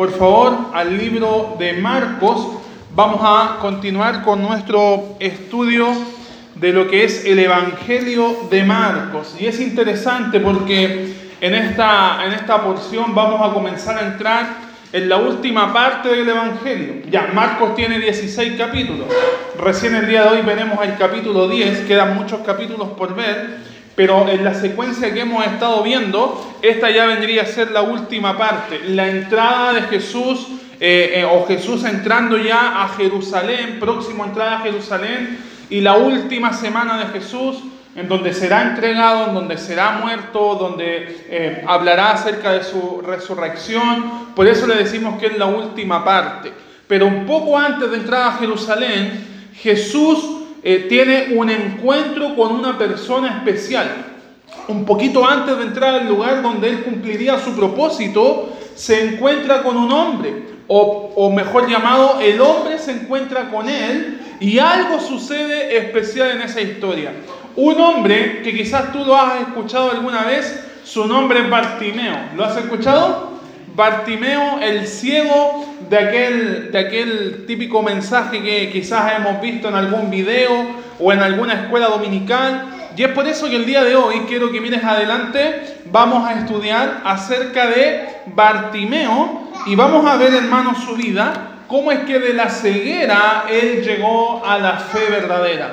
por favor al libro de Marcos. Vamos a continuar con nuestro estudio de lo que es el Evangelio de Marcos. Y es interesante porque en esta, en esta porción vamos a comenzar a entrar en la última parte del Evangelio. Ya, Marcos tiene 16 capítulos. Recién el día de hoy veremos el capítulo 10, quedan muchos capítulos por ver, pero en la secuencia que hemos estado viendo, esta ya vendría a ser la última parte, la entrada de Jesús, eh, eh, o Jesús entrando ya a Jerusalén, próximo entrada a Jerusalén, y la última semana de Jesús en donde será entregado, en donde será muerto, donde eh, hablará acerca de su resurrección. Por eso le decimos que es la última parte. Pero un poco antes de entrar a Jerusalén, Jesús eh, tiene un encuentro con una persona especial. Un poquito antes de entrar al lugar donde él cumpliría su propósito, se encuentra con un hombre, o, o mejor llamado, el hombre se encuentra con él y algo sucede especial en esa historia. Un hombre que quizás tú lo has escuchado alguna vez, su nombre es Bartimeo. ¿Lo has escuchado? Bartimeo, el ciego de aquel, de aquel típico mensaje que quizás hemos visto en algún video o en alguna escuela dominical. Y es por eso que el día de hoy quiero que mires adelante, vamos a estudiar acerca de Bartimeo y vamos a ver, hermanos, su vida, cómo es que de la ceguera él llegó a la fe verdadera.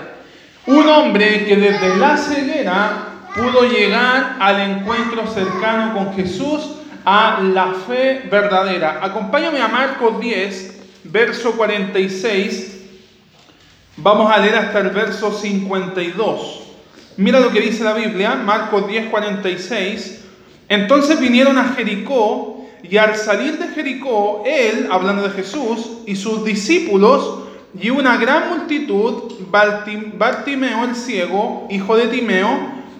Un hombre que desde la ceguera pudo llegar al encuentro cercano con Jesús, a la fe verdadera. Acompáñame a Marcos 10, verso 46. Vamos a leer hasta el verso 52. Mira lo que dice la Biblia, Marcos 10, 46. Entonces vinieron a Jericó y al salir de Jericó, él, hablando de Jesús, y sus discípulos, y una gran multitud, Bartimeo el ciego, hijo de Timeo,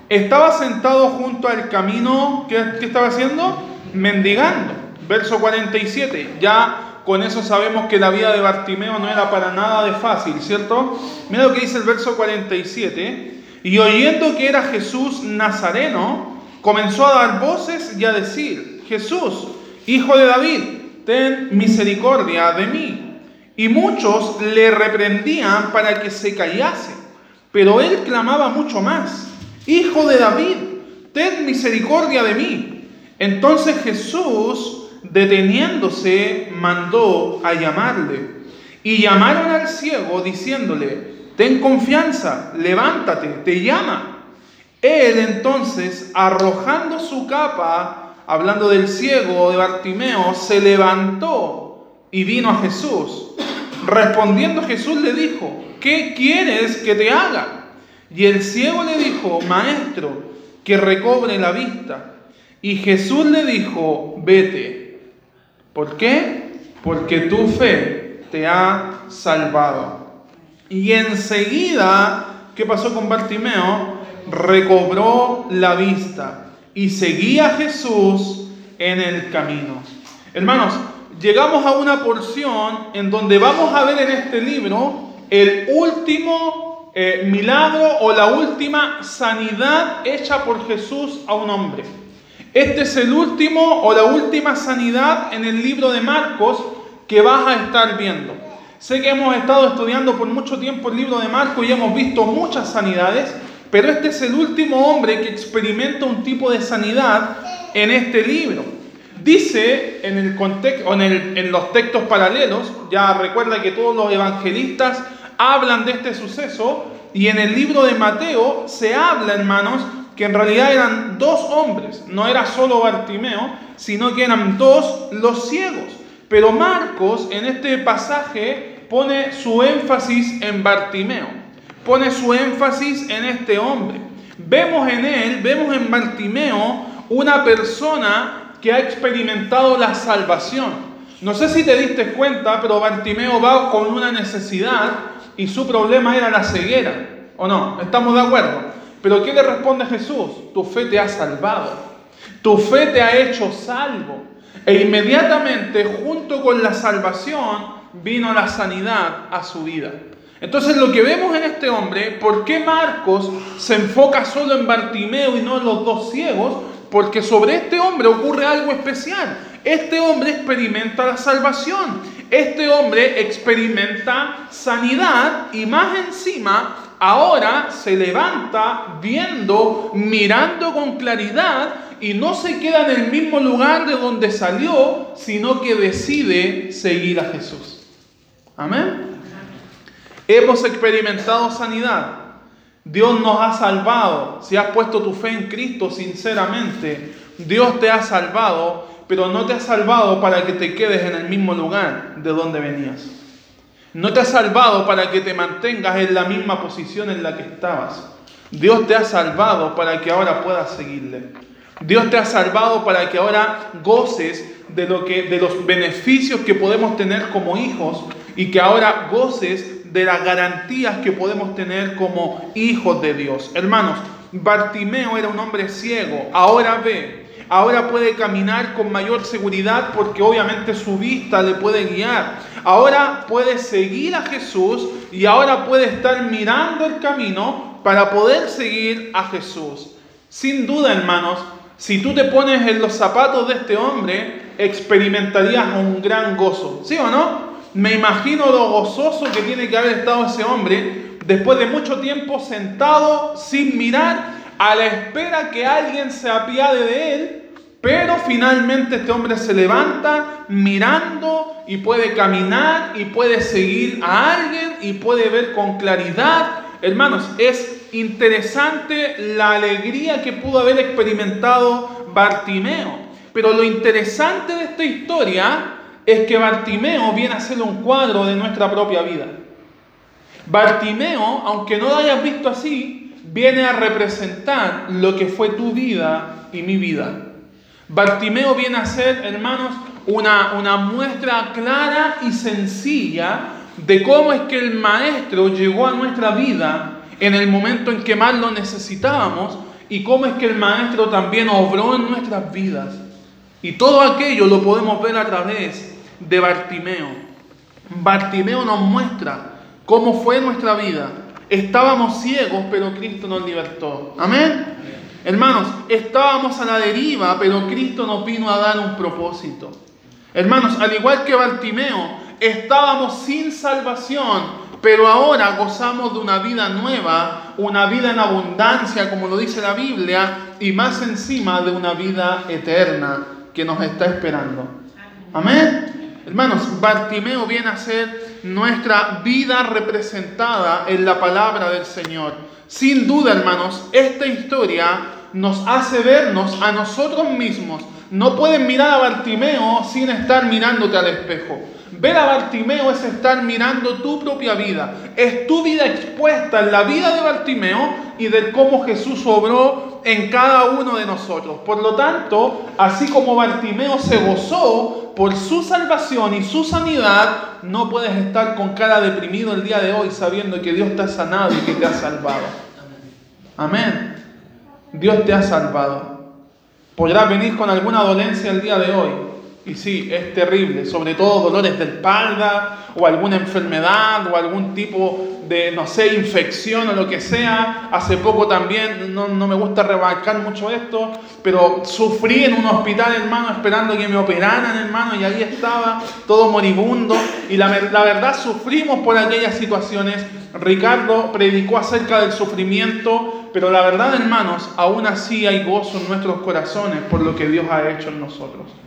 estaba sentado junto al camino, ¿qué, estaba haciendo? Mendigando. Verso 47, ya con eso sabemos que la vida de Bartimeo no era para nada de fácil, ¿cierto? Mira lo que dice el verso 47, y oyendo que era Jesús Nazareno, comenzó a dar voces y a decir, Jesús, hijo de David, ten misericordia de mí. Y muchos le reprendían para que se callase. Pero él clamaba mucho más, Hijo de David, ten misericordia de mí. Entonces Jesús, deteniéndose, mandó a llamarle. Y llamaron al ciego diciéndole, ten confianza, levántate, te llama. Él entonces, arrojando su capa, hablando del ciego de Bartimeo, se levantó y vino a Jesús. Respondiendo Jesús le dijo, ¿qué quieres que te haga? Y el ciego le dijo, maestro, que recobre la vista. Y Jesús le dijo, vete. ¿Por qué? Porque tu fe te ha salvado. Y enseguida, ¿qué pasó con Bartimeo? Recobró la vista y seguía a Jesús en el camino. Hermanos, llegamos a una porción en donde vamos a ver en este libro el último eh, milagro o la última sanidad hecha por Jesús a un hombre. Este es el último o la última sanidad en el libro de Marcos que vas a estar viendo. Sé que hemos estado estudiando por mucho tiempo el libro de Marcos y hemos visto muchas sanidades, pero este es el último hombre que experimenta un tipo de sanidad en este libro. Dice en, el contexto, en, los textos paralelos, ya recuerda que todos los evangelistas hablan de este suceso, y en el libro de Mateo se habla, hermanos, que en realidad eran dos hombres, no era solo Bartimeo, sino que eran dos los ciegos. Pero Marcos en este pasaje pone su énfasis en Bartimeo, pone su énfasis en este hombre. Vemos en él, vemos en Bartimeo una persona que ha experimentado la salvación. No sé si te diste cuenta, pero Bartimeo va con una necesidad y su problema era la ceguera. ¿O no? ¿Estamos de acuerdo? Pero ¿qué le responde Jesús? Tu fe te ha salvado. Tu fe te ha hecho salvo. E inmediatamente, junto con la salvación, vino la sanidad a su vida. Entonces lo que vemos en este hombre, ¿por qué Marcos se enfoca solo en Bartimeo y no en los dos ciegos? Porque sobre este hombre ocurre algo especial. este hombre experimenta la salvación. Este hombre experimenta sanidad y más encima ahora se levanta viendo, mirando con claridad y no se queda en el mismo lugar de donde salió, sino que decide seguir a Jesús. Amén. Hemos experimentado sanidad. Dios nos ha salvado. Si has puesto tu fe en Cristo sinceramente, Dios te ha salvado, pero no te ha salvado para que te quedes en el mismo lugar de donde venías. No te ha salvado para que te mantengas en la misma posición en la que estabas. Dios te ha salvado para que ahora puedas seguirle. Dios te ha salvado para que ahora goces de, lo que, de los beneficios que podemos tener como hijos y que ahora goces de las garantías que podemos tener como hijos de Dios. Hermanos, Bartimeo era un hombre ciego, ahora ve, ahora puede caminar con mayor seguridad porque obviamente su vista le puede guiar. Ahora puede seguir a Jesús y ahora puede estar mirando el camino para poder seguir a Jesús. Sin duda, hermanos, si tú te pones en los zapatos de este hombre, experimentarías un gran gozo. ¿Sí o no? Me imagino lo gozoso que tiene que haber estado ese hombre después de mucho tiempo sentado sin mirar a la espera que alguien se apiade de él, pero finalmente este hombre se levanta mirando y puede caminar y puede seguir a alguien y puede ver con claridad. Hermanos, es interesante la alegría que pudo haber experimentado Bartimeo. Pero lo interesante de esta historia es que Bartimeo viene a ser un cuadro de nuestra propia vida. Bartimeo, aunque no lo hayas visto así, viene a representar lo que fue tu vida y mi vida. Bartimeo viene a ser, hermanos, una, una muestra clara y sencilla de cómo es que el Maestro llegó a nuestra vida en el momento en que más lo necesitábamos y cómo es que el Maestro también obró en nuestras vidas. Y todo aquello lo podemos ver a través de Bartimeo. Bartimeo nos muestra cómo fue nuestra vida. Estábamos ciegos, pero Cristo nos libertó. Amén. Hermanos, estábamos a la deriva, pero Cristo nos vino a dar un propósito. Hermanos, al igual que Bartimeo, estábamos sin salvación, pero ahora gozamos de una vida nueva, una vida en abundancia, como lo dice la Biblia, y más encima de una vida eterna que nos está esperando. Amén. Hermanos, Bartimeo viene a ser nuestra vida representada en la palabra del Señor. Sin duda, hermanos, esta historia nos hace vernos a nosotros mismos. No pueden mirar a Bartimeo sin estar mirándote al espejo. Ver a Bartimeo es estar mirando tu propia vida. Es tu vida expuesta en la vida de Bartimeo y de cómo Jesús obró en cada uno de nosotros. Por lo tanto, así como Bartimeo se gozó por su salvación y su sanidad, no puedes estar con cara deprimido el día de hoy sabiendo que Dios te ha sanado y que te ha salvado. Amén. Dios te ha salvado. Podrás venir con alguna dolencia el día de hoy. Y sí, es terrible, sobre todo dolores de espalda o alguna enfermedad o algún tipo de, no sé, infección o lo que sea. Hace poco también, no, me gusta rebarcar mucho esto, pero sufrí en un hospital, hermano, esperando que me operaran, hermano, y ahí estaba todo moribundo. Y la, la verdad, sufrimos por aquellas situaciones. Ricardo predicó acerca del sufrimiento, pero la verdad, hermanos, aún así hay gozo en nuestros corazones por lo que Dios ha hecho en nosotros.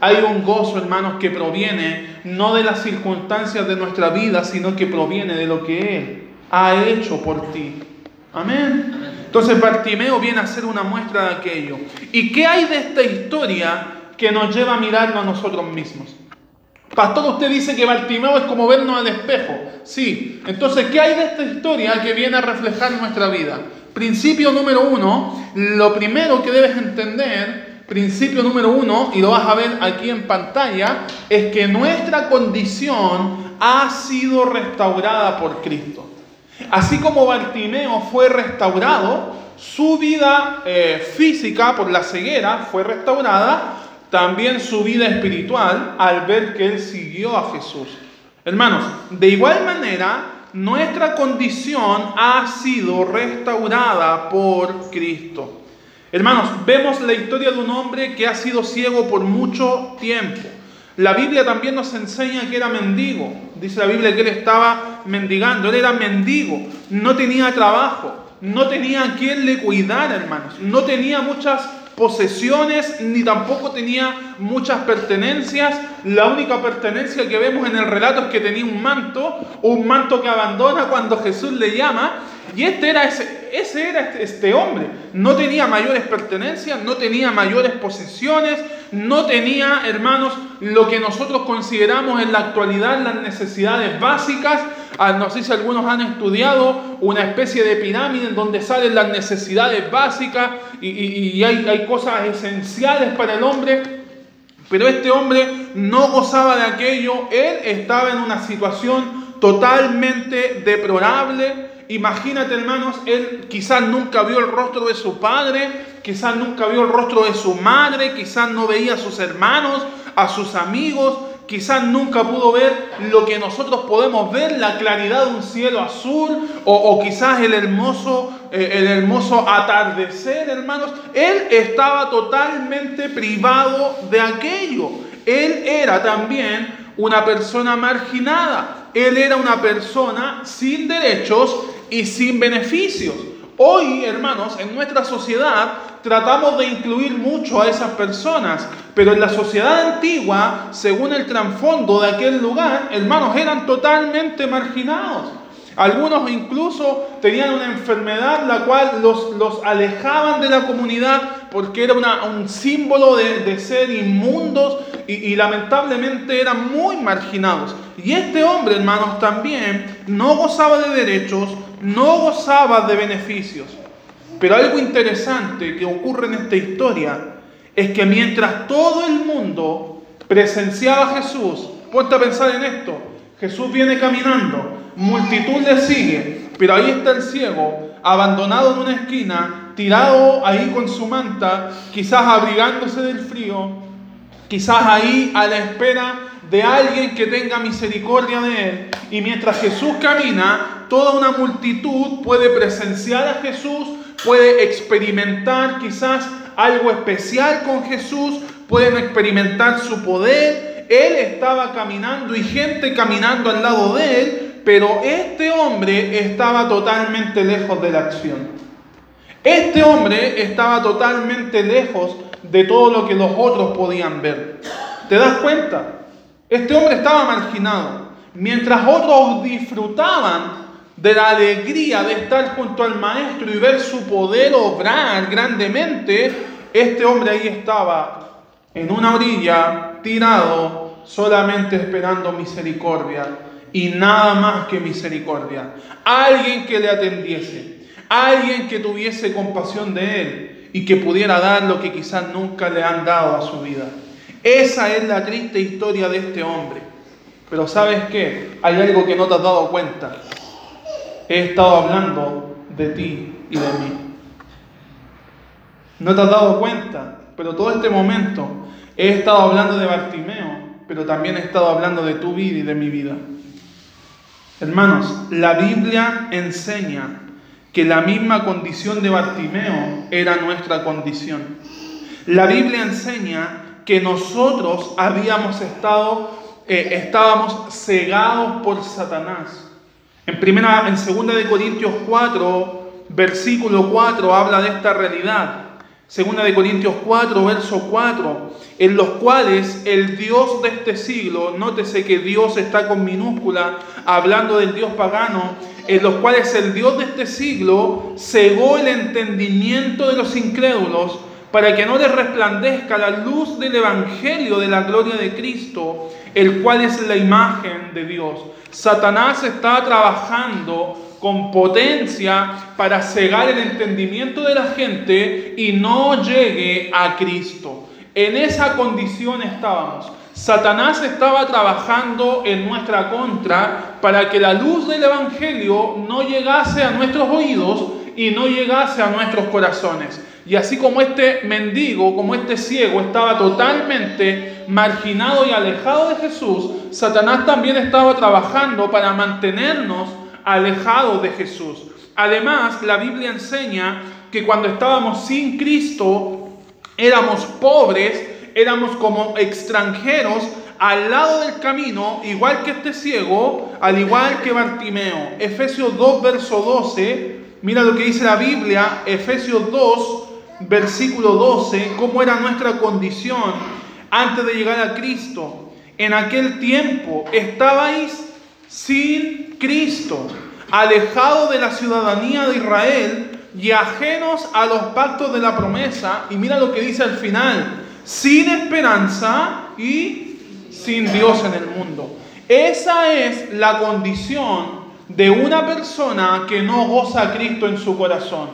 Hay un gozo, hermanos, que proviene no de las circunstancias de nuestra vida, sino que proviene de lo que Él ha hecho por ti. Amén. Entonces Bartimeo viene a ser una muestra de aquello. ¿Y qué hay de esta historia que nos lleva a mirarnos a nosotros mismos? Pastor, usted dice que Bartimeo es como vernos al espejo. Sí. Entonces, ¿qué hay de esta historia que viene a reflejar nuestra vida? Principio número uno, lo primero que debes entender principio número uno, y lo vas a ver aquí en pantalla, es que nuestra condición ha sido restaurada por Cristo. Así como Bartimeo fue restaurado, su vida eh, física por la ceguera fue restaurada, también su vida espiritual al ver que él siguió a Jesús. Hermanos, de igual manera, nuestra condición ha sido restaurada por Cristo. Hermanos, vemos la historia de un hombre que ha sido ciego por mucho tiempo. La Biblia también nos enseña que era mendigo. Dice la Biblia que él estaba mendigando. Él era mendigo. No tenía trabajo. No tenía quien le cuidara, hermanos. No tenía muchas posesiones ni tampoco tenía muchas pertenencias. La única pertenencia que vemos en el relato es que tenía un manto, un manto que abandona cuando Jesús le llama. Y este era ese, ese era este, este hombre. No tenía mayores pertenencias, no tenía mayores posesiones, no tenía, hermanos, lo que nosotros consideramos en la actualidad las necesidades básicas. Ah, no sé si algunos han estudiado una especie de pirámide en donde salen las necesidades básicas y, hay, hay cosas esenciales para el hombre. Pero este hombre no gozaba de aquello, él estaba en una situación totalmente deplorable, Imagínate, hermanos, él quizás nunca vio el rostro de su padre, quizás nunca vio el rostro de su madre, quizás no veía a sus hermanos, a sus amigos, quizás nunca pudo ver lo que nosotros podemos ver, la claridad de un cielo azul, o, quizás el hermoso, eh, el hermoso atardecer, hermanos. Él estaba totalmente privado de aquello. Él era también una persona marginada. Él era una persona sin derechos y sin beneficios. Hoy, hermanos, en nuestra sociedad tratamos de incluir mucho a esas personas, pero en la sociedad antigua, según el trasfondo de aquel lugar, hermanos, eran totalmente marginados. Algunos incluso tenían una enfermedad la cual los, los alejaban de la comunidad porque era un símbolo de, ser inmundos y, lamentablemente eran muy marginados. Y este hombre, hermanos, también no gozaba de derechos, no gozaba de beneficios. Pero algo interesante que ocurre en esta historia es que mientras todo el mundo presenciaba a Jesús, ponte a pensar en esto, Jesús viene caminando, multitud le sigue, pero ahí está el ciego, abandonado en una esquina, tirado ahí con su manta, quizás abrigándose del frío, quizás ahí a la espera de alguien que tenga misericordia de él. Y mientras Jesús camina, toda una multitud puede presenciar a Jesús, puede experimentar quizás algo especial con Jesús, pueden experimentar su poder. Él estaba caminando y gente caminando al lado de él, pero este hombre estaba totalmente lejos de la acción. Este hombre estaba totalmente lejos de todo lo que los otros podían ver. ¿Te das cuenta? Este hombre estaba marginado. Mientras otros disfrutaban de la alegría de estar junto al maestro y ver su poder obrar grandemente, este hombre ahí estaba en una orilla, tirado, solamente esperando misericordia y nada más que misericordia. Alguien que le atendiese, alguien que tuviese compasión de él y que pudiera dar lo que quizás nunca le han dado a su vida. Esa es la triste historia de este hombre. Pero sabes qué? Hay algo que no te has dado cuenta. He estado hablando de ti y de mí. No te has dado cuenta, pero todo este momento he estado hablando de Bartimeo, pero también he estado hablando de tu vida y de mi vida. Hermanos, la Biblia enseña que la misma condición de Bartimeo era nuestra condición. La Biblia enseña que nosotros habíamos estado, eh, estábamos cegados por Satanás. En primera, en segunda de Corintios 4, versículo 4 habla de esta realidad. Segunda de Corintios 4, verso 4, en los cuales el Dios de este siglo, nótese que Dios está con minúscula, hablando del Dios pagano, en los cuales el Dios de este siglo cegó el entendimiento de los incrédulos para que no les resplandezca la luz del Evangelio de la gloria de Cristo, el cual es la imagen de Dios. Satanás está trabajando con potencia para cegar el entendimiento de la gente y no llegue a Cristo. En esa condición estábamos. Satanás estaba trabajando en nuestra contra para que la luz del Evangelio no llegase a nuestros oídos y no llegase a nuestros corazones. Y así como este mendigo, como este ciego estaba totalmente marginado y alejado de Jesús, Satanás también estaba trabajando para mantenernos alejados de Jesús. Además, la Biblia enseña que cuando estábamos sin Cristo éramos pobres, éramos como extranjeros al lado del camino, igual que este ciego, al igual que Bartimeo. Efesios 2, verso 12, mira lo que dice la Biblia, Efesios 2, versículo 12, cómo era nuestra condición antes de llegar a Cristo. En aquel tiempo estabais sin Cristo, alejados de la ciudadanía de Israel y ajenos a los pactos de la promesa. Y mira lo que dice al final, sin esperanza y sin Dios en el mundo. Esa es la condición de una persona que no goza a Cristo en su corazón.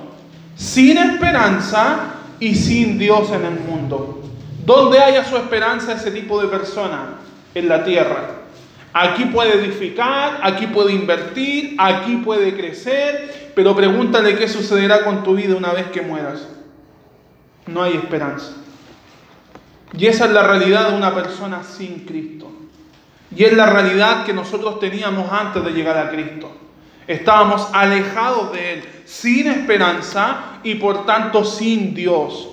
Sin esperanza y sin Dios en el mundo. ¿Dónde haya su esperanza ese tipo de persona? En la tierra. Aquí puede edificar, aquí puede invertir, aquí puede crecer, pero pregúntale qué sucederá con tu vida una vez que mueras. No hay esperanza. Y esa es la realidad de una persona sin Cristo. Y es la realidad que nosotros teníamos antes de llegar a Cristo. Estábamos alejados de Él, sin esperanza y por tanto sin Dios.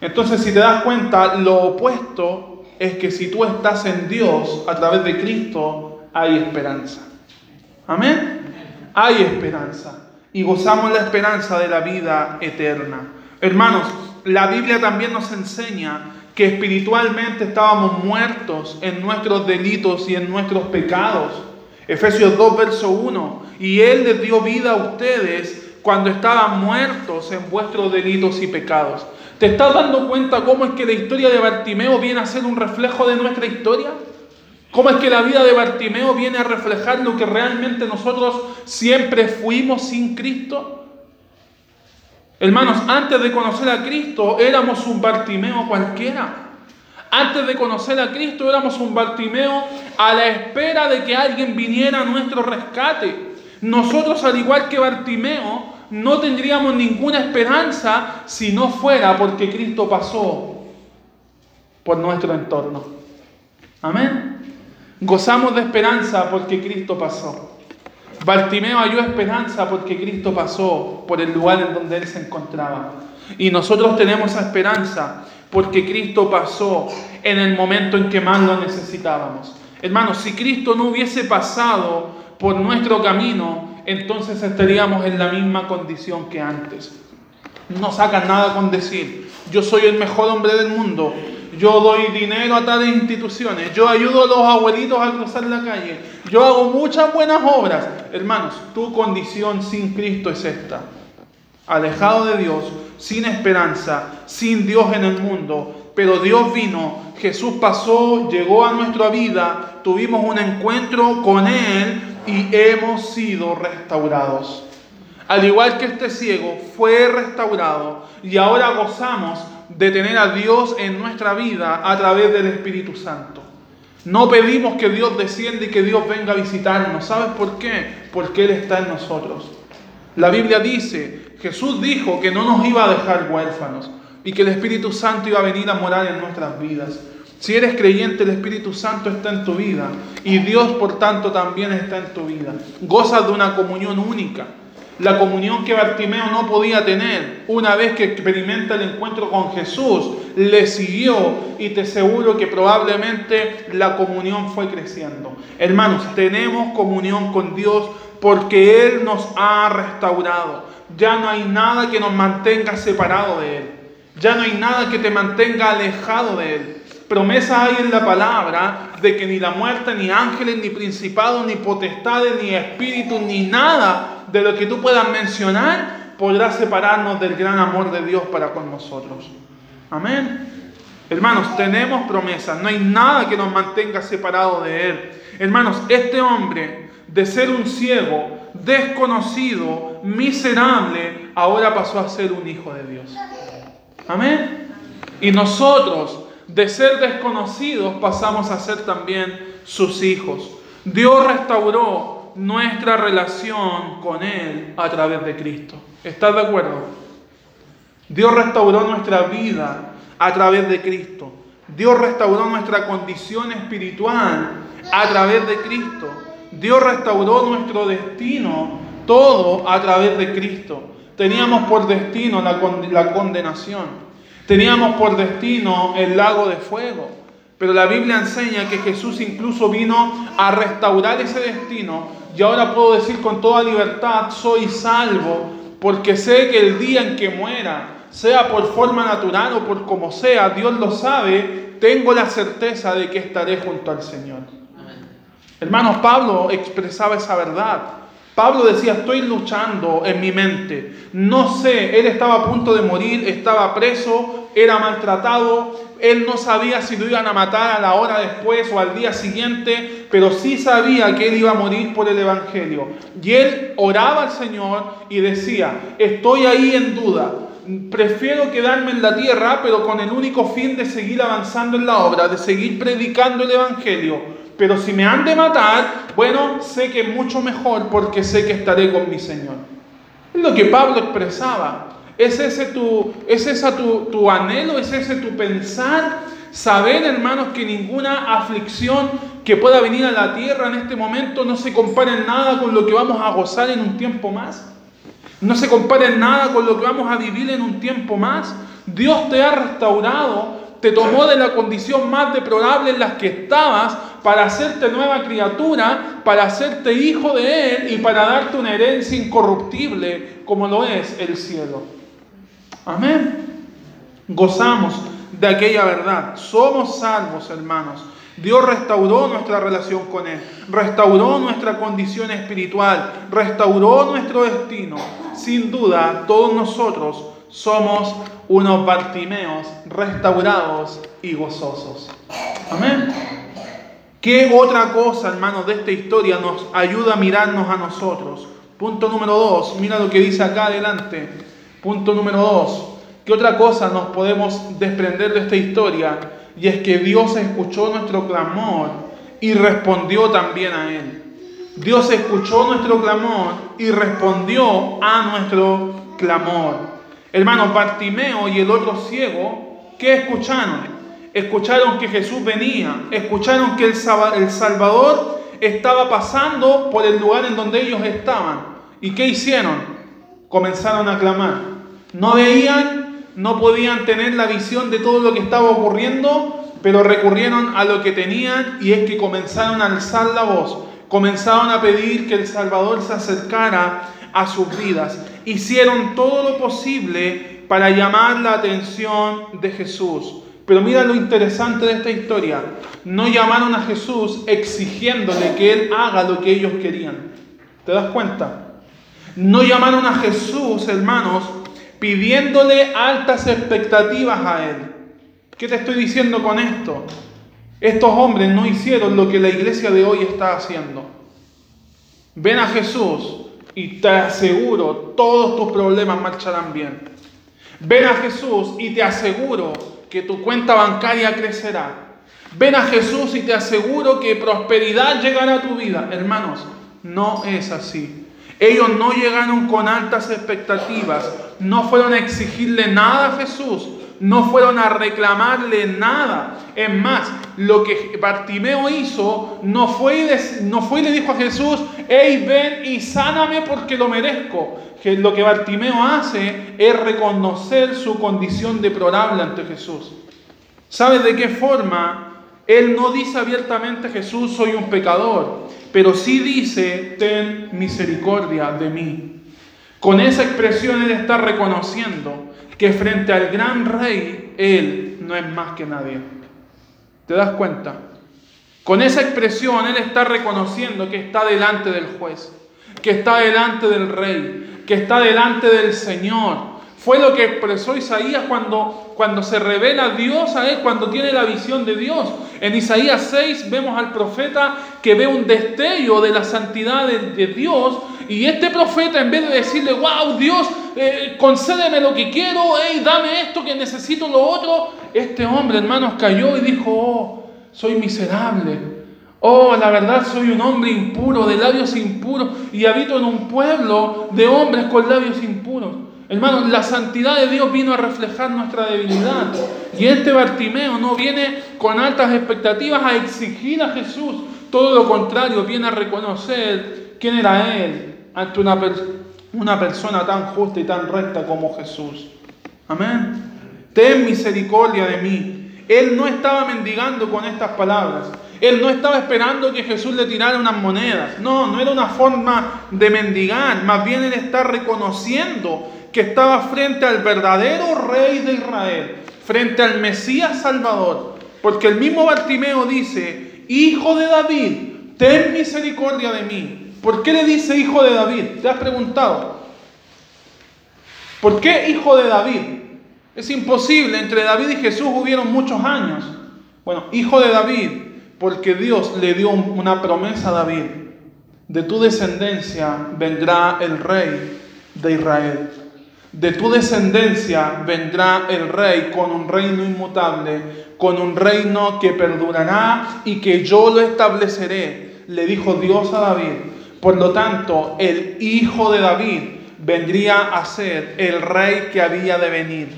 Entonces, si te das cuenta, lo opuesto es que si tú estás en Dios a través de Cristo, hay esperanza. Amén. Hay esperanza. Y gozamos la esperanza de la vida eterna. Hermanos, la Biblia también nos enseña que espiritualmente estábamos muertos en nuestros delitos y en nuestros pecados. Efesios 2, verso 1. Y Él les dio vida a ustedes cuando estaban muertos en vuestros delitos y pecados. ¿Te estás dando cuenta cómo es que la historia de Bartimeo viene a ser un reflejo de nuestra historia? ¿Cómo es que la vida de Bartimeo viene a reflejar lo que realmente nosotros siempre fuimos sin Cristo? Hermanos, antes de conocer a Cristo éramos un Bartimeo cualquiera. Antes de conocer a Cristo éramos un Bartimeo a la espera de que alguien viniera a nuestro rescate. Nosotros, al igual que Bartimeo, no tendríamos ninguna esperanza si no fuera porque Cristo pasó por nuestro entorno. Amén. Gozamos de esperanza porque Cristo pasó. Bartimeo halló esperanza porque Cristo pasó por el lugar en donde él se encontraba. Y nosotros tenemos esperanza porque Cristo pasó en el momento en que más lo necesitábamos. Hermanos, si Cristo no hubiese pasado por nuestro camino, entonces estaríamos en la misma condición que antes. No sacan nada con decir, yo soy el mejor hombre del mundo, yo doy dinero a tales instituciones, yo ayudo a los abuelitos a cruzar la calle, yo hago muchas buenas obras. Hermanos, tu condición sin Cristo es esta. Alejado de Dios, sin esperanza, sin Dios en el mundo. Pero Dios vino, Jesús pasó, llegó a nuestra vida, tuvimos un encuentro con Él y hemos sido restaurados. Al igual que este ciego fue restaurado y ahora gozamos de tener a Dios en nuestra vida a través del Espíritu Santo. No pedimos que Dios descienda y que Dios venga a visitarnos. ¿Sabes por qué? Porque Él está en nosotros. La Biblia dice, Jesús dijo que no nos iba a dejar huérfanos y que el Espíritu Santo iba a venir a morar en nuestras vidas. Si eres creyente, el Espíritu Santo está en tu vida y Dios, por tanto, también está en tu vida. Gozas de una comunión única la comunión que Bartimeo no podía tener. Una vez que experimenta el encuentro con Jesús, le siguió y te aseguro que probablemente la comunión fue creciendo. Hermanos, tenemos comunión con Dios porque Él nos ha restaurado. Ya no hay nada que nos mantenga separado de Él. Ya no hay nada que te mantenga alejado de Él. Promesa hay en la palabra de que ni la muerte, ni ángeles, ni principados, ni potestades, ni espíritus, ni nada de lo que tú puedas mencionar podrá separarnos del gran amor de Dios para con nosotros. Amén. Hermanos, tenemos promesas, no hay nada que nos mantenga separados de Él. Hermanos, este hombre, de ser un ciego, desconocido, miserable, ahora pasó a ser un hijo de Dios. Amén. Y nosotros, de ser desconocidos pasamos a ser también sus hijos. Dios restauró nuestra relación con Él a través de Cristo. ¿Estás de acuerdo? Dios restauró nuestra vida a través de Cristo. Dios restauró nuestra condición espiritual a través de Cristo. Dios restauró nuestro destino todo a través de Cristo. teníamos por destino la, condenación, teníamos por destino el lago de fuego. Pero la Biblia enseña que Jesús incluso vino a restaurar ese destino y ahora puedo decir con toda libertad, soy salvo porque sé que el día en que muera, sea por forma natural o por como sea, Dios lo sabe, tengo la certeza de que estaré junto al Señor. Hermanos, Pablo expresaba esa verdad. Pablo decía, estoy luchando en mi mente. No sé, él estaba a punto de morir, estaba preso, era maltratado, él no sabía si lo iban a matar a la hora después o al día siguiente, pero sí sabía que él iba a morir por el Evangelio. Y él oraba al Señor y decía, estoy ahí en duda, prefiero quedarme en la tierra, pero con el único fin de seguir avanzando en la obra, de seguir predicando el Evangelio pero si me han de matar, bueno, sé que mucho mejor porque sé que estaré con mi Señor. Es lo que Pablo expresaba. ¿Es ese tu, es esa tu, tu anhelo? ¿Es ese tu pensar? Saber, hermanos, que ninguna aflicción que pueda venir a la tierra en este momento no se compara en nada con lo que vamos a gozar en un tiempo más. No se compara en nada con lo que vamos a vivir en un tiempo más. Dios te ha restaurado, te tomó de la condición más deplorable en la que estabas para hacerte nueva criatura, para hacerte hijo de Él y para darte una herencia incorruptible como lo es el cielo. Amén. Gozamos de aquella verdad. Somos salvos, hermanos. Dios restauró nuestra relación con Él, restauró nuestra condición espiritual, restauró nuestro destino. Sin duda, todos nosotros somos unos Bartimeos restaurados y gozosos. Amén. ¿Qué otra cosa, hermanos, de esta historia nos ayuda a mirarnos a nosotros? Punto número dos, mira lo que dice acá adelante. Punto número dos, ¿qué otra cosa nos podemos desprender de esta historia? Y es que Dios escuchó nuestro clamor y respondió también a él. Dios escuchó nuestro clamor y respondió a nuestro clamor. Hermanos, Bartimeo y el otro ciego, ¿qué escucharon? Escucharon que Jesús venía, escucharon que el Salvador estaba pasando por el lugar en donde ellos estaban. ¿Y qué hicieron? Comenzaron a clamar. No veían, no podían tener la visión de todo lo que estaba ocurriendo, pero recurrieron a lo que tenían y es que comenzaron a alzar la voz, comenzaron a pedir que el Salvador se acercara a sus vidas. Hicieron todo lo posible para llamar la atención de Jesús. Pero mira lo interesante de esta historia. No llamaron a Jesús exigiéndole que Él haga lo que ellos querían. ¿Te das cuenta? No llamaron a Jesús, hermanos, pidiéndole altas expectativas a Él. ¿Qué te estoy diciendo con esto? Estos hombres no hicieron lo que la iglesia de hoy está haciendo. Ven a Jesús, y te aseguro, todos tus problemas marcharán bien. Ven a Jesús y te aseguro que tu cuenta bancaria crecerá. Ven a Jesús y te aseguro que prosperidad llegará a tu vida. Hermanos, no es así. Ellos no llegaron con altas expectativas, no fueron a exigirle nada a Jesús, no fueron a reclamarle nada. Es más, lo que Bartimeo hizo no fue, y no fue y le dijo a Jesús, hey, ven y sáname porque lo merezco. Que lo que Bartimeo hace es reconocer su condición deplorable ante Jesús. ¿Sabes de qué forma? Él no dice abiertamente, Jesús, soy un pecador, pero sí dice, ten misericordia de mí. Con esa expresión él está reconociendo que frente al gran rey, Él no es más que nadie. ¿Te das cuenta? Con esa expresión Él está reconociendo que está delante del juez, que está delante del rey, que está delante del Señor, fue lo que expresó Isaías cuando, cuando se revela Dios a él, cuando tiene la visión de Dios. En Isaías 6 vemos al profeta que ve un destello de la santidad de, Dios y este profeta en vez de decirle, wow, Dios, eh, concédeme lo que quiero, hey, dame esto que necesito lo otro, este hombre, hermanos, cayó y dijo, oh, soy miserable. Oh, la verdad soy un hombre impuro, de labios impuros, y habito en un pueblo de hombres con labios impuros. Hermanos, la santidad de Dios vino a reflejar nuestra debilidad. Y este Bartimeo no viene con altas expectativas a exigir a Jesús. Todo lo contrario, viene a reconocer quién era Él ante una, una persona tan justa y tan recta como Jesús. Amén. Ten misericordia de mí. Él no estaba mendigando con estas palabras. Él no estaba esperando que Jesús le tirara unas monedas. No, no era una forma de mendigar. Más bien él está reconociendo que estaba frente al verdadero rey de Israel, frente al Mesías Salvador. Porque el mismo Bartimeo dice, Hijo de David, ten misericordia de mí. ¿Por qué le dice Hijo de David? ¿Te has preguntado? ¿Por qué Hijo de David? Es imposible, entre David y Jesús hubieron muchos años. Bueno, Hijo de David porque Dios le dio una promesa a David. De tu descendencia vendrá el rey de Israel. De tu descendencia vendrá el rey con un reino inmutable, con un reino que perdurará y que yo lo estableceré, le dijo Dios a David. Por lo tanto, el hijo de David vendría a ser el rey que había de venir.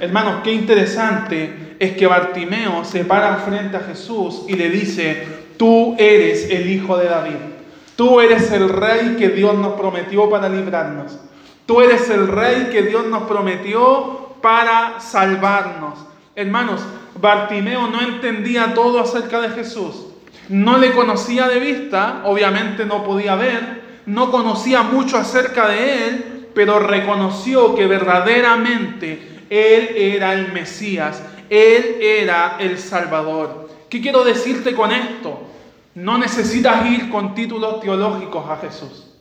Hermanos, qué interesante es que Bartimeo se para frente a Jesús y le dice, tú eres el hijo de David, tú eres el rey que Dios nos prometió para librarnos, tú eres el rey que Dios nos prometió para salvarnos. Hermanos, Bartimeo no entendía todo acerca de Jesús, no le conocía de vista, obviamente no podía ver, no conocía mucho acerca de él, pero reconoció que verdaderamente él era el Mesías, él era el Salvador. ¿Qué quiero decirte con esto? No necesitas ir con títulos teológicos a Jesús.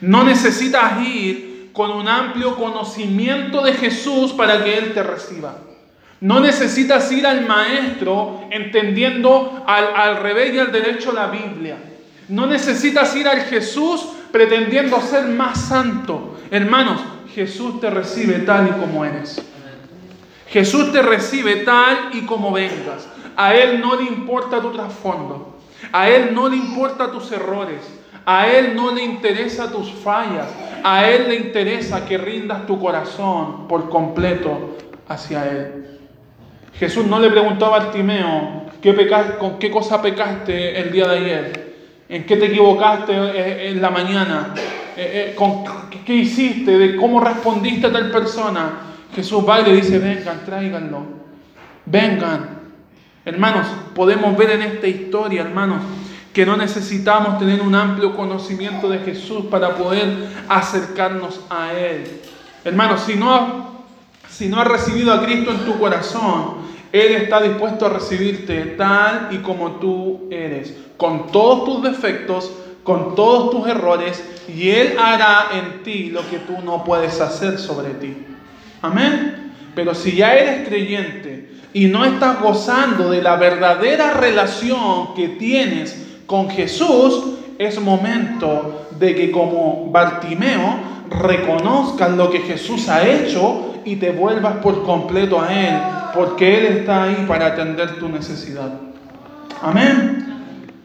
No necesitas ir con un amplio conocimiento de Jesús para que Él te reciba. No necesitas ir al maestro entendiendo al, al revés y al derecho la Biblia. No necesitas ir al Jesús pretendiendo ser más santo. Hermanos, Jesús te recibe tal y como eres. Jesús te recibe tal y como vengas. A Él no le importa tu trasfondo. A Él no le importa tus errores. A Él no le interesa tus fallas. A Él le interesa que rindas tu corazón por completo hacia Él. Jesús no le preguntó a Bartimeo, ¿qué ¿con qué cosa pecaste el día de ayer? ¿En qué te equivocaste eh, en la mañana? Eh, eh, ¿Qué hiciste? ¿De cómo respondiste a tal persona? Jesús va y le dice, vengan, tráiganlo, vengan. Hermanos, podemos ver en esta historia, hermanos, que no necesitamos tener un amplio conocimiento de Jesús para poder acercarnos a Él. Hermanos, si no, si no has recibido a Cristo en tu corazón, Él está dispuesto a recibirte tal y como tú eres, con todos tus defectos, con todos tus errores, y Él hará en ti lo que tú no puedes hacer sobre ti. Amén. Pero si ya eres creyente y no estás gozando de la verdadera relación que tienes con Jesús, es momento de que como Bartimeo reconozcas lo que Jesús ha hecho y te vuelvas por completo a Él, porque Él está ahí para atender tu necesidad. Amén.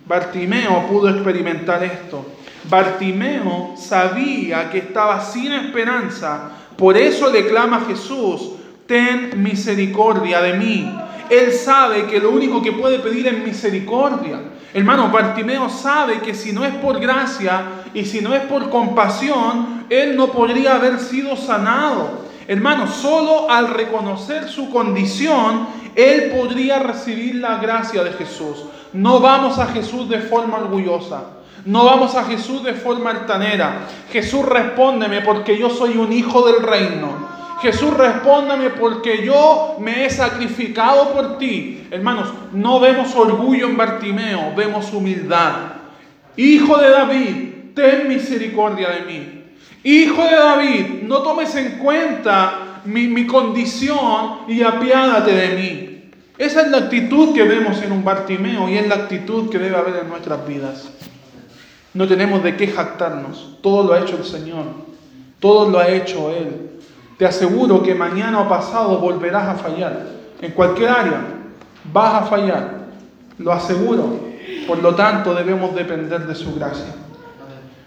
Bartimeo pudo experimentar esto. Bartimeo sabía que estaba sin esperanza por eso le clama a Jesús, ten misericordia de mí. Él sabe que lo único que puede pedir es misericordia. Hermano, Bartimeo sabe que si no es por gracia y si no es por compasión, él no podría haber sido sanado. Hermano, solo al reconocer su condición, él podría recibir la gracia de Jesús. No vamos a Jesús de forma orgullosa. No vamos a Jesús de forma altanera. Jesús respóndeme porque yo soy un hijo del reino. Jesús respóndeme porque yo me he sacrificado por ti. Hermanos, no vemos orgullo en Bartimeo, vemos humildad. Hijo de David, ten misericordia de mí. Hijo de David, no tomes en cuenta mi, mi condición y apiádate de mí. Esa es la actitud que vemos en un Bartimeo y es la actitud que debe haber en nuestras vidas. No tenemos de qué jactarnos. Todo lo ha hecho el Señor. Todo lo ha hecho Él. Te aseguro que mañana o pasado volverás a fallar. En cualquier área vas a fallar. Lo aseguro. Por lo tanto, debemos depender de su gracia.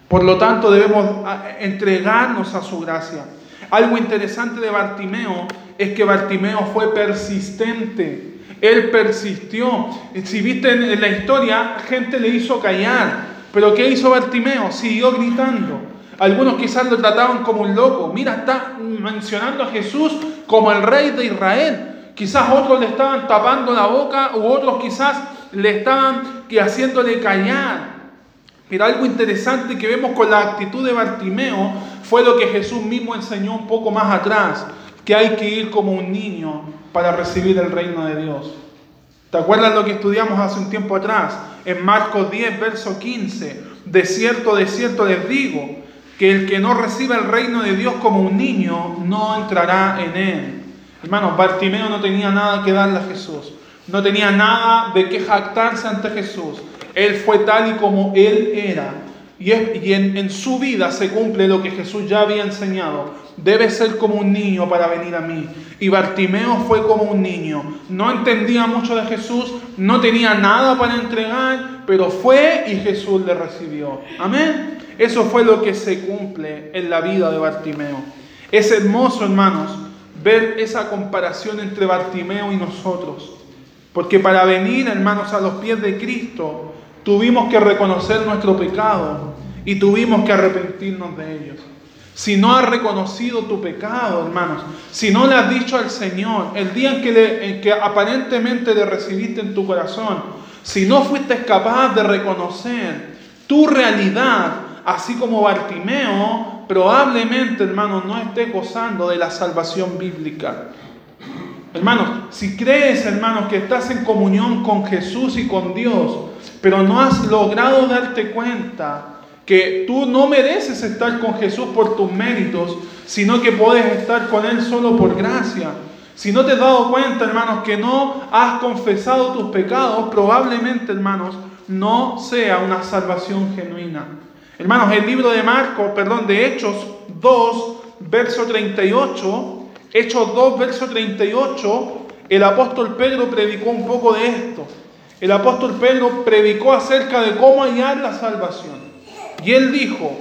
Por lo tanto, debemos entregarnos a su gracia. Algo interesante de Bartimeo es que Bartimeo fue persistente. Él persistió. Si viste en la historia, gente le hizo callar. Pero ¿qué hizo Bartimeo? Siguió gritando. Algunos quizás lo trataban como un loco. Mira, está mencionando a Jesús como el rey de Israel. Quizás otros le estaban tapando la boca u otros quizás le estaban haciéndole callar. Pero algo interesante que vemos con la actitud de Bartimeo fue lo que Jesús mismo enseñó un poco más atrás, que hay que ir como un niño para recibir el reino de Dios. ¿Te acuerdas lo que estudiamos hace un tiempo atrás? En Marcos 10, verso 15. De cierto, de cierto les digo, que el que no reciba el reino de Dios como un niño, no entrará en él. Hermanos, Bartimeo no tenía nada que darle a Jesús. No tenía nada de que jactarse ante Jesús. Él fue tal y como él era. Y, en, en su vida se cumple lo que Jesús ya había enseñado. Debe ser como un niño para venir a mí. Y Bartimeo fue como un niño. No entendía mucho de Jesús, no tenía nada para entregar, pero fue y Jesús le recibió. Amén. Eso fue lo que se cumple en la vida de Bartimeo. Es hermoso, hermanos, ver esa comparación entre Bartimeo y nosotros. Porque para venir, hermanos, a los pies de Cristo, tuvimos que reconocer nuestro pecado y tuvimos que arrepentirnos de ellos. Si no has reconocido tu pecado, hermanos, si no le has dicho al Señor el día en que, en que aparentemente le recibiste en tu corazón, si no fuiste capaz de reconocer tu realidad, así como Bartimeo, probablemente, hermanos, no esté gozando de la salvación bíblica. Hermanos, si crees, hermanos, que estás en comunión con Jesús y con Dios, pero no has logrado darte cuenta que tú no mereces estar con Jesús por tus méritos, sino que puedes estar con Él solo por gracia. Si no te has dado cuenta, hermanos, que no has confesado tus pecados, probablemente, hermanos, no sea una salvación genuina. Hermanos, el libro de Marcos, perdón, de Hechos 2, verso 38, Hechos 2, verso 38, el apóstol Pedro predicó un poco de esto. El apóstol Pedro predicó acerca de cómo hallar la salvación. Y él dijo,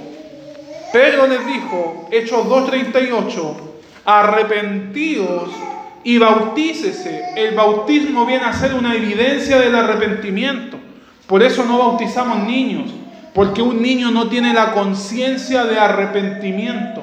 Pedro les dijo, Hechos 2.38, arrepentidos y bautícese. El bautismo viene a ser una evidencia del arrepentimiento. Por eso no bautizamos niños, porque un niño no tiene la conciencia de arrepentimiento.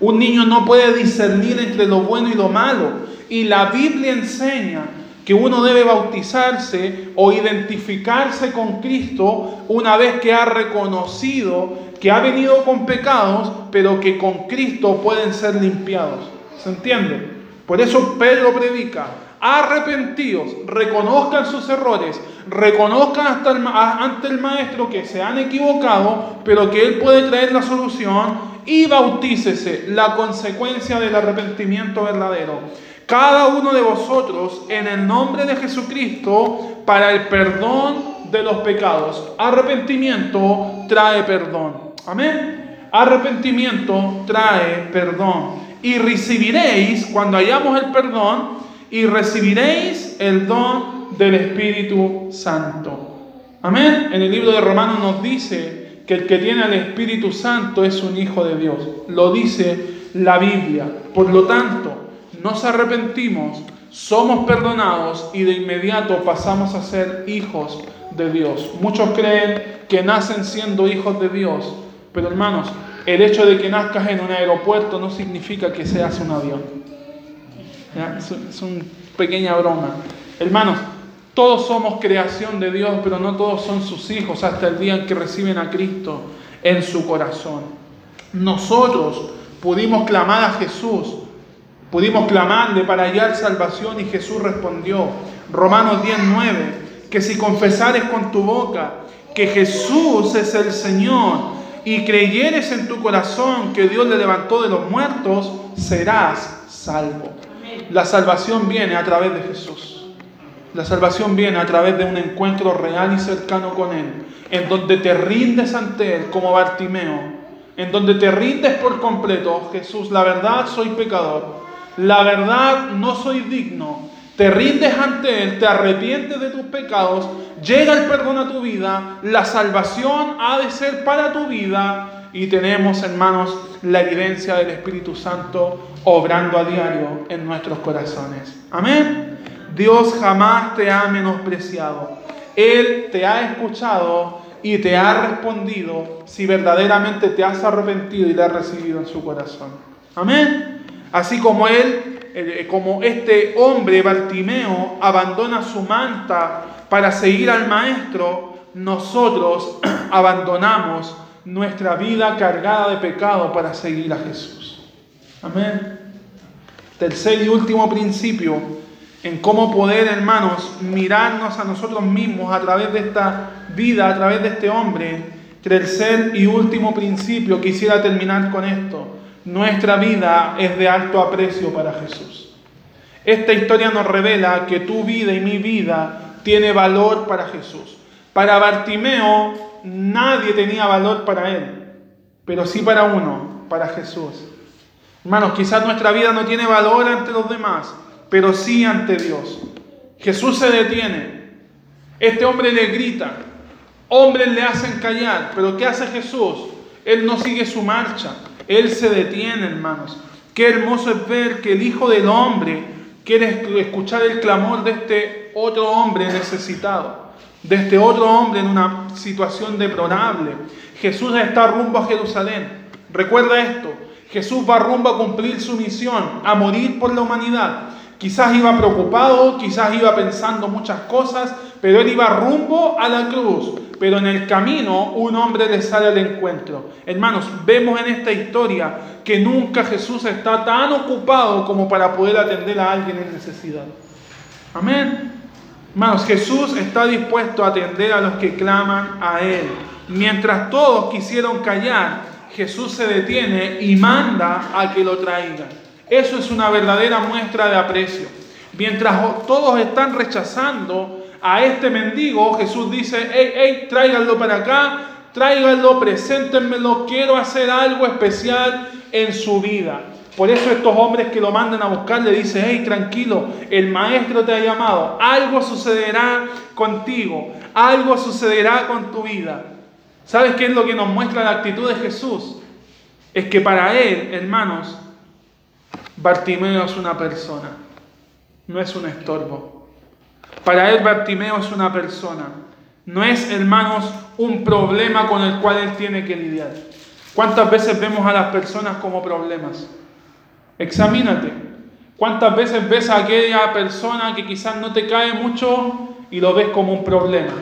Un niño no puede discernir entre lo bueno y lo malo. Y la Biblia enseña que uno debe bautizarse o identificarse con Cristo una vez que ha reconocido que ha venido con pecados, pero que con Cristo pueden ser limpiados. ¿Se entiende? Por eso Pedro predica, arrepentidos, reconozcan sus errores, reconozcan hasta ante el maestro que se han equivocado, pero que él puede traer la solución y bautícese, la consecuencia del arrepentimiento verdadero. Cada uno de vosotros en el nombre de Jesucristo para el perdón de los pecados. Arrepentimiento trae perdón. Amén. Arrepentimiento trae perdón. Y recibiréis, cuando hayamos el perdón, y recibiréis el don del Espíritu Santo. Amén. En el libro de Romanos nos dice que el que tiene al Espíritu Santo es un hijo de Dios. Lo dice la Biblia. Por lo tanto, nos arrepentimos, somos perdonados y de inmediato pasamos a ser hijos de Dios. Muchos creen que nacen siendo hijos de Dios, pero hermanos, el hecho de que nazcas en un aeropuerto no significa que seas un avión. Es, una pequeña broma. Hermanos, todos somos creación de Dios, pero no todos son sus hijos hasta el día en que reciben a Cristo en su corazón. Nosotros pudimos clamar a Jesús, pudimos clamarle para hallar salvación y Jesús respondió, Romanos 10:9, que si confesares con tu boca que Jesús es el Señor y creyeres en tu corazón que Dios le levantó de los muertos, serás salvo. La salvación viene a través de Jesús. La salvación viene a través de un encuentro real y cercano con Él, en donde te rindes ante Él como Bartimeo, en donde te rindes por completo, Jesús, la verdad soy pecador, la verdad no soy digno, te rindes ante Él, te arrepientes de tus pecados, llega el perdón a tu vida, la salvación ha de ser para tu vida y tenemos, hermanos, la evidencia del Espíritu Santo obrando a diario en nuestros corazones. Amén. Dios jamás te ha menospreciado. Él te ha escuchado y te ha respondido si verdaderamente te has arrepentido y le has recibido en su corazón. Amén. Así como él, eh, como este hombre Bartimeo abandona su manta para seguir al maestro, nosotros abandonamos nuestra vida cargada de pecado para seguir a Jesús. Amén. Tercer y último principio en cómo poder, hermanos, mirarnos a nosotros mismos a través de esta vida, a través de este hombre. Tercer y último principio, quisiera terminar con esto. Nuestra vida es de alto aprecio para Jesús. Esta historia nos revela que tu vida y mi vida tiene valor para Jesús. Para Bartimeo nadie tenía valor para él, pero sí para uno, para Jesús. Hermanos, quizás nuestra vida no tiene valor ante los demás, pero sí ante Dios. Jesús se detiene. Este hombre le grita. Hombres le hacen callar. Pero ¿qué hace Jesús? Él no sigue su marcha. Él se detiene, hermanos. Qué hermoso es ver que el Hijo del Hombre quiere escuchar el clamor de este otro hombre necesitado, de este otro hombre en una situación deplorable. Jesús está rumbo a Jerusalén. Recuerda esto, Jesús va rumbo a cumplir su misión, a morir por la humanidad. Quizás iba preocupado, quizás iba pensando muchas cosas, pero él iba rumbo a la cruz. Pero en el camino un hombre le sale al encuentro. Hermanos, vemos en esta historia que nunca Jesús está tan ocupado como para poder atender a alguien en necesidad. Amén. Hermanos, Jesús está dispuesto a atender a los que claman a Él. Mientras todos quisieron callar, Jesús se detiene y manda a que lo traigan. Eso es una verdadera muestra de aprecio. Mientras todos están rechazando a este mendigo, Jesús dice, hey, hey, tráiganlo para acá, tráiganlo, preséntenmelo, quiero hacer algo especial en su vida. Por eso estos hombres que lo mandan a buscar le dicen, hey, tranquilo, el maestro te ha llamado, algo sucederá contigo, algo sucederá con tu vida. ¿Sabes qué es lo que nos muestra la actitud de Jesús? Es que para Él, hermanos, Bartimeo es una persona, no es un estorbo. Para Él Bartimeo es una persona, no es, hermanos, un problema con el cual Él tiene que lidiar. ¿Cuántas veces vemos a las personas como problemas? Examínate. ¿Cuántas veces ves a aquella persona que quizás no te cae mucho y lo ves como un problema?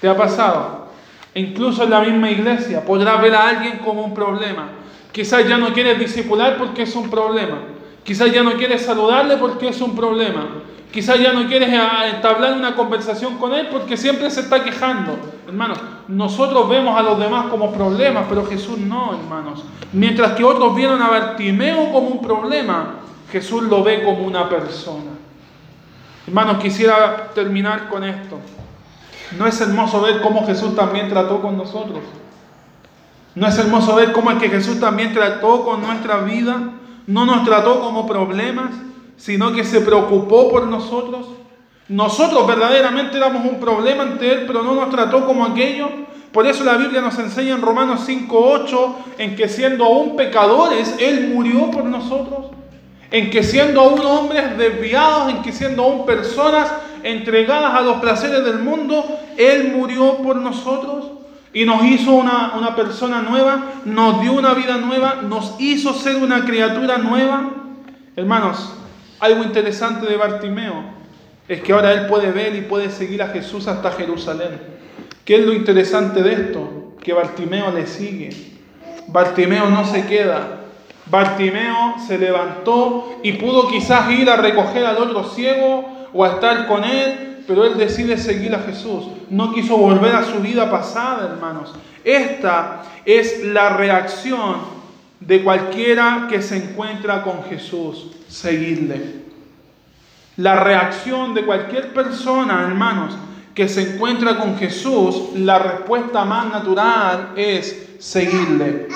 ¿Te ha pasado? incluso en la misma iglesia podrás ver a alguien como un problema. Quizás ya no quieres discipular porque es un problema. Quizás ya no quieres saludarle porque es un problema. Quizás ya no quieres entablar una conversación con él porque siempre se está quejando. Hermanos, nosotros vemos a los demás como problemas, pero Jesús no, hermanos. Mientras que otros vieron a Bartimeo como un problema, Jesús lo ve como una persona. Hermanos, quisiera terminar con esto. ¿No es hermoso ver cómo Jesús también trató con nosotros? ¿No es hermoso ver cómo es que Jesús también trató con nuestra vida? No nos trató como problemas, sino que se preocupó por nosotros. Nosotros verdaderamente éramos un problema ante Él, pero no nos trató como aquello. Por eso la Biblia nos enseña en Romanos 5.8 en que siendo aún pecadores, Él murió por nosotros. En que siendo aún hombres desviados, en que siendo aún personas entregadas a los placeres del mundo, Él murió por nosotros y nos hizo una, una, persona nueva, nos dio una vida nueva, nos hizo ser una criatura nueva. Hermanos, algo interesante de Bartimeo es que ahora él puede ver y puede seguir a Jesús hasta Jerusalén. ¿Qué es lo interesante de esto? Que Bartimeo le sigue. Bartimeo no se queda. Bartimeo se levantó y pudo quizás ir a recoger al otro ciego o a estar con Él, pero Él decide seguir a Jesús. No quiso volver a su vida pasada, hermanos. Esta es la reacción de cualquiera que se encuentra con Jesús, seguirle. La reacción de cualquier persona, hermanos, que se encuentra con Jesús, la respuesta más natural es seguirle.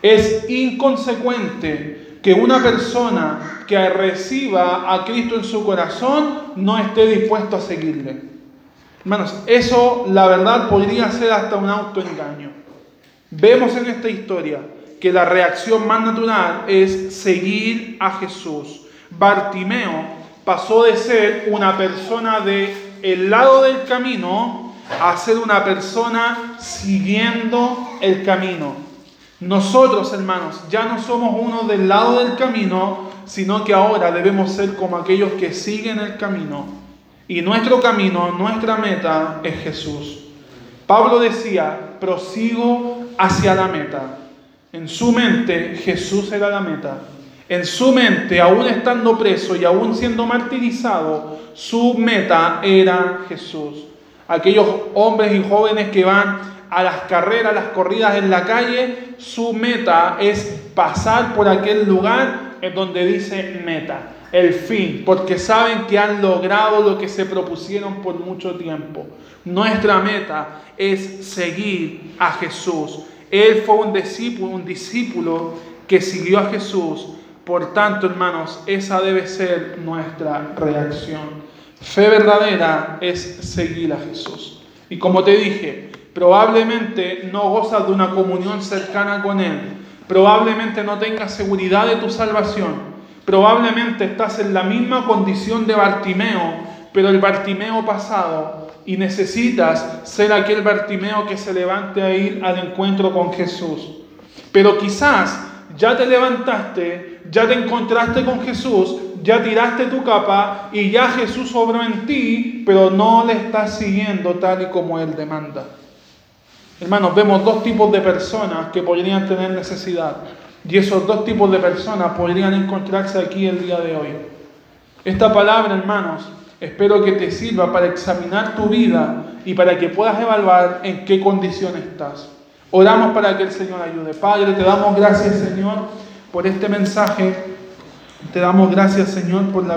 Es inconsecuente que una persona que reciba a Cristo en su corazón no esté dispuesto a seguirle. Hermanos, eso la verdad podría ser hasta un autoengaño. Vemos en esta historia que la reacción más natural es seguir a Jesús. Bartimeo pasó de ser una persona de el lado del camino a ser una persona siguiendo el camino. Nosotros, hermanos, ya no somos uno del lado del camino, sino que ahora debemos ser como aquellos que siguen el camino. Y nuestro camino, nuestra meta es Jesús. Pablo decía, prosigo hacia la meta. En su mente Jesús era la meta. En su mente, aún estando preso y aún siendo martirizado, su meta era Jesús. Aquellos hombres y jóvenes que van a las carreras, las corridas en la calle, su meta es pasar por aquel lugar en donde dice meta, el fin, porque saben que han logrado lo que se propusieron por mucho tiempo. Nuestra meta es seguir a Jesús. Él fue un discípulo, que siguió a Jesús por tanto, hermanos, esa debe ser nuestra reacción. Fe verdadera es seguir a Jesús. Y como te dije, probablemente no gozas de una comunión cercana con Él. Probablemente no tengas seguridad de tu salvación. Probablemente estás en la misma condición de Bartimeo, pero el Bartimeo pasado. Y necesitas ser aquel Bartimeo que se levante a ir al encuentro con Jesús. Pero quizás ya te levantaste, ya te encontraste con Jesús, ya tiraste tu capa y ya Jesús obró en ti, pero no le estás siguiendo tal y como Él demanda. Hermanos, vemos dos tipos de personas que podrían tener necesidad y esos dos tipos de personas podrían encontrarse aquí el día de hoy. Esta palabra, hermanos, espero que te sirva para examinar tu vida y para que puedas evaluar en qué condición estás. Oramos para que el Señor ayude. Padre, te damos gracias, Señor, por este mensaje. Te damos gracias, Señor, por la